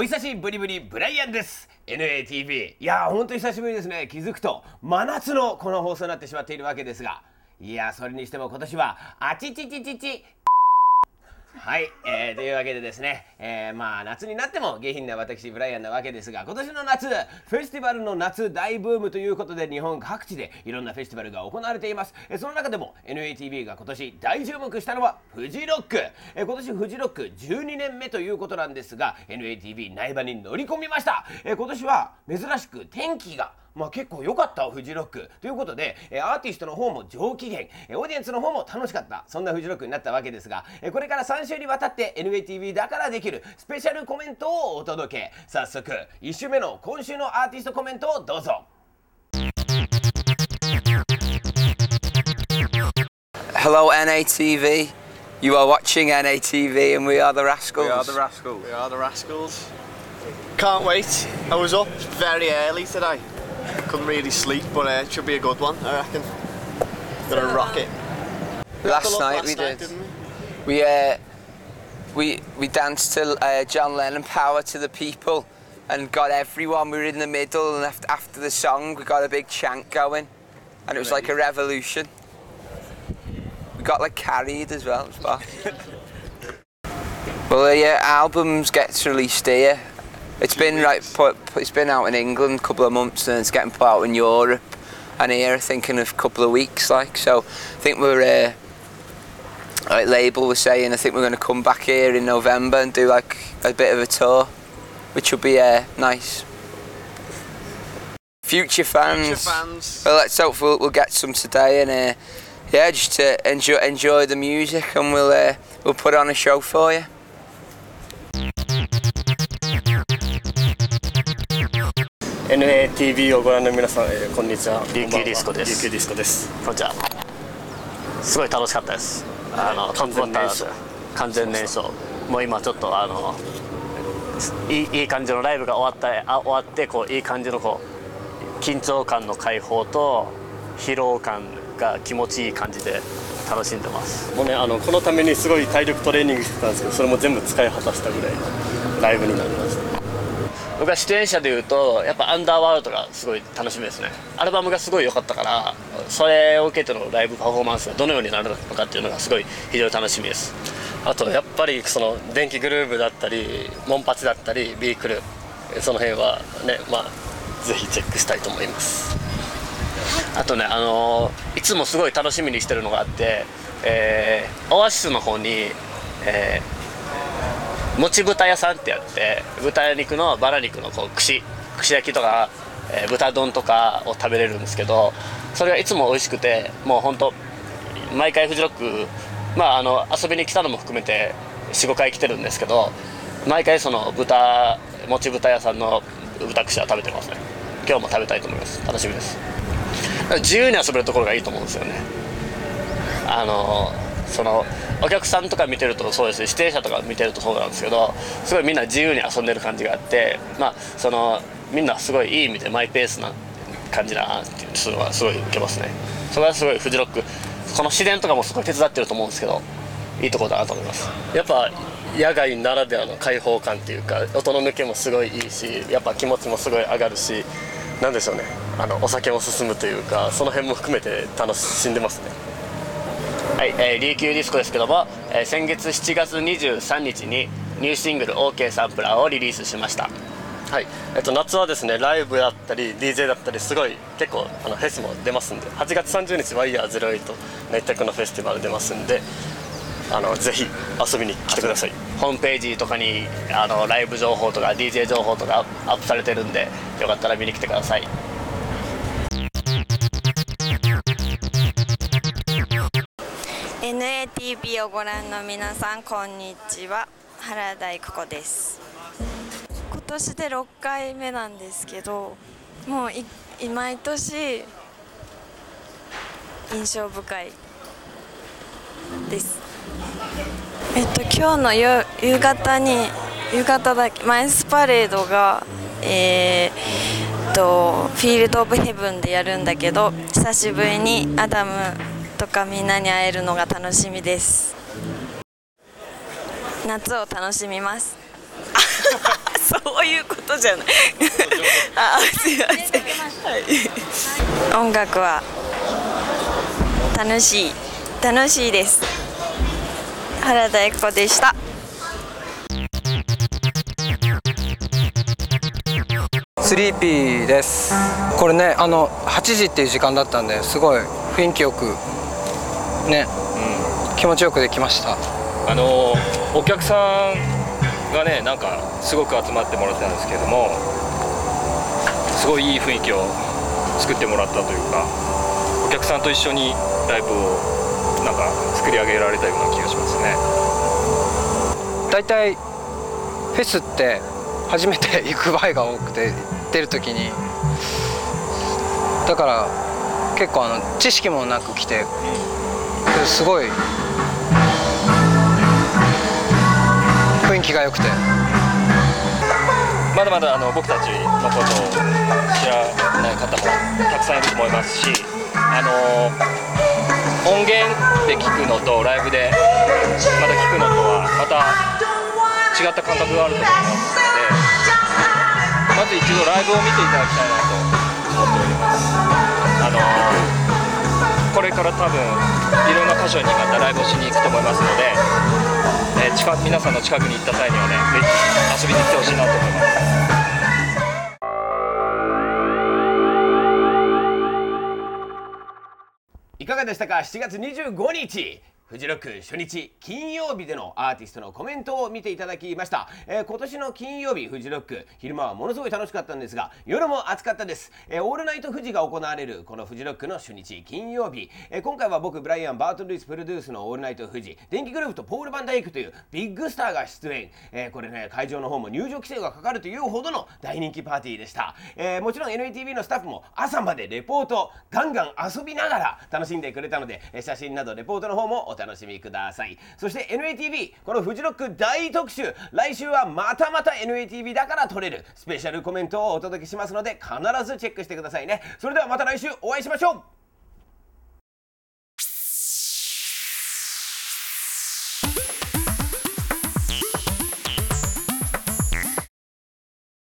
お久しぶりぶりブライアンです。NATV いやーほんと久しぶりですね。気づくと真夏のこの放送になってしまっているわけですが。いやそれにしても今年はあちちちちちはい、えー、というわけでですね、えー、まあ夏になっても下品な私ブライアンなわけですが今年の夏フェスティバルの夏大ブームということで日本各地でいろんなフェスティバルが行われています、え、その中でも NATV が今年大注目したのはフジロック、えー、今年フジロック12年目ということなんですが NATV 内場に乗り込みました、えー、今年は珍しく天気がまあ、結構良かったフジロックということで、えアーティストの方も上機嫌、えオーディエンスの方も楽しかったそんなフジロックになったわけですが、えこれから3週にわたって NATV だからできるスペシャルコメントをお届け早速1週目の今週のアーティストコメントをどうぞ Hello NATV You are watching NATV and we are the Rascals. We are the Rascals. We are the Rascals. Can't wait. I was up very early today. Couldn't really sleep, but uh, it should be a good one, I reckon. Gonna rock it. Last night last we night, did. We? we uh, we we danced to uh, John Lennon "Power to the People" and got everyone. We were in the middle, and after the song, we got a big chant going, and it was like a revolution. We got like carried as well. well, the uh, albums gets released here it's been right. Put, it's been out in England a couple of months and it's getting put out in Europe and here I think in a couple of weeks. Like so, I think we're uh, like label was saying. I think we're going to come back here in November and do like a bit of a tour, which will be uh, nice. Future fans. Future fans. Well, let's hope we'll, we'll get some today and uh, yeah, just to enjoy enjoy the music and we'll uh, we'll put on a show for you. NATV をご覧の皆さん、えー、こんにちは。琉球ディスコです。琉球ディスコですこんにちは。すごい楽しかったです。あの完全燃焼。完全燃焼。もう今ちょっとあのいいいい感じのライブが終わったあ終わってこういい感じのこう緊張感の解放と疲労感が気持ちいい感じで楽しんでます。もうねあのこのためにすごい体力トレーニングしてたんですけどそれも全部使い果たしたぐらいライブになりました僕は出演者でいうとやっぱアンダーワールドがすごい楽しみですね。アルバムがすごい良かったからそれを受けてのライブパフォーマンスがどのようになるのかっていうのがすごい非常に楽しみです。あとやっぱりその電気グルーヴだったりモンパチだったりビークルその辺はねまあぜひチェックしたいと思います。あとねあのー、いつもすごい楽しみにしてるのがあって、えー、オアシスの方に、えーもち豚屋さんってやって豚肉のバラ肉のこう串串焼きとか、えー、豚丼とかを食べれるんですけどそれがいつも美味しくてもうほんと毎回フジロックまああの遊びに来たのも含めて45回来てるんですけど毎回その豚もち豚屋さんの豚串は食べてますね。今日も食べたいと思います。楽しみです。自由に遊べるところがいいと思うんですよね。あのそのお客さんとか見てるとそうですし指定者とか見てるとそうなんですけどすごいみんな自由に遊んでる感じがあってまあそのみんなすごいいい意味でマイペースな感じだなっていうのはすごい受けますね。それはすごいフジロックこの自然とかもすごい手伝ってると思うんですけどいいとこだなと思います。やっぱ野外ならではの開放感っていうか音の抜けもすごいいいしやっぱ気持ちもすごい上がるし何でしょうね。あのお酒も進むというかその辺も含めて楽しんでますね。はい、えー、琉球ディスコですけども、えー、先月7月23日にニューシングル OK サンプラーをリリースしました。はい、えっと、夏はですねライブだったり DJ だったりすごい結構あのフェスも出ますんで8月30日ワイヤー08ネットクのフェスティバル出ますんであのぜひ遊びに来てください。ホームページとかにあのライブ情報とか DJ 情報とかアップされてるんでよかったら見に来てください NATV をご覧の皆さんこんにちは。原田育子です。今年で6回目なんですけどもうい毎年印象深いです。えっと今日の夕方に夕方だけマイスパレードがえー、っとフィールド・オブ・ヘブンでやるんだけど久しぶりにアダムとかみんなに会えるのが楽しみです。夏を楽しみます。そういうことじゃない。あすいません、はい、音楽は楽しい。楽しいです。原田恵子でした。スリーピーです。これねあの8時っていう時間だったんですごい雰囲気よくね、気持ちよくできました。あのお客さんがねなんかすごく集まってもらってたんですけれどもすごいいい雰囲気を作ってもらったというかお客さんと一緒にライブをなんか作り上げられたような気がしますね。大体フェスって初めて行く場合が多くて出る時に。だから結構あの知識もなく来てすごい。雰囲気が良くて。まだまだあの僕たちのことを知らない方もたくさんいると思いますしあの音源で聞くのとライブでまた聞くのとはまた違った感覚があると思いますのでまず一度ライブを見ていただきたいなと。これから多分いろんな箇所にまたライブをしに行くと思いますので、えー近皆さんの近くに行った際にはねぜひ遊びに来てほしいなと思います。いかがでしたか？7月25日。フジロック初日金曜日でのアーティストのコメントを見ていただきました、えー今年の金曜日フジロック昼間はものすごい楽しかったんですが夜も暑かったです、えーオールナイトフジが行われるこのフジロックの初日金曜日、えー今回は僕ブライアンバートルイスプロデュースのオールナイトフジ電気グループとポール・バンダイクというビッグスターが出演、えこれね会場の方も入場規制がかかるというほどの大人気パーティーでした、えもちろん NATV のスタッフも朝までレポートガンガン遊びながら楽しんでくれたのでえ写真などレポートの方もお楽しみください。そして NATV このフジロック大特集。来週はまたまた NATV だから撮れる。スペシャルコメントをお届けしますので必ずチェックしてくださいね。それではまた来週お会いしましょう。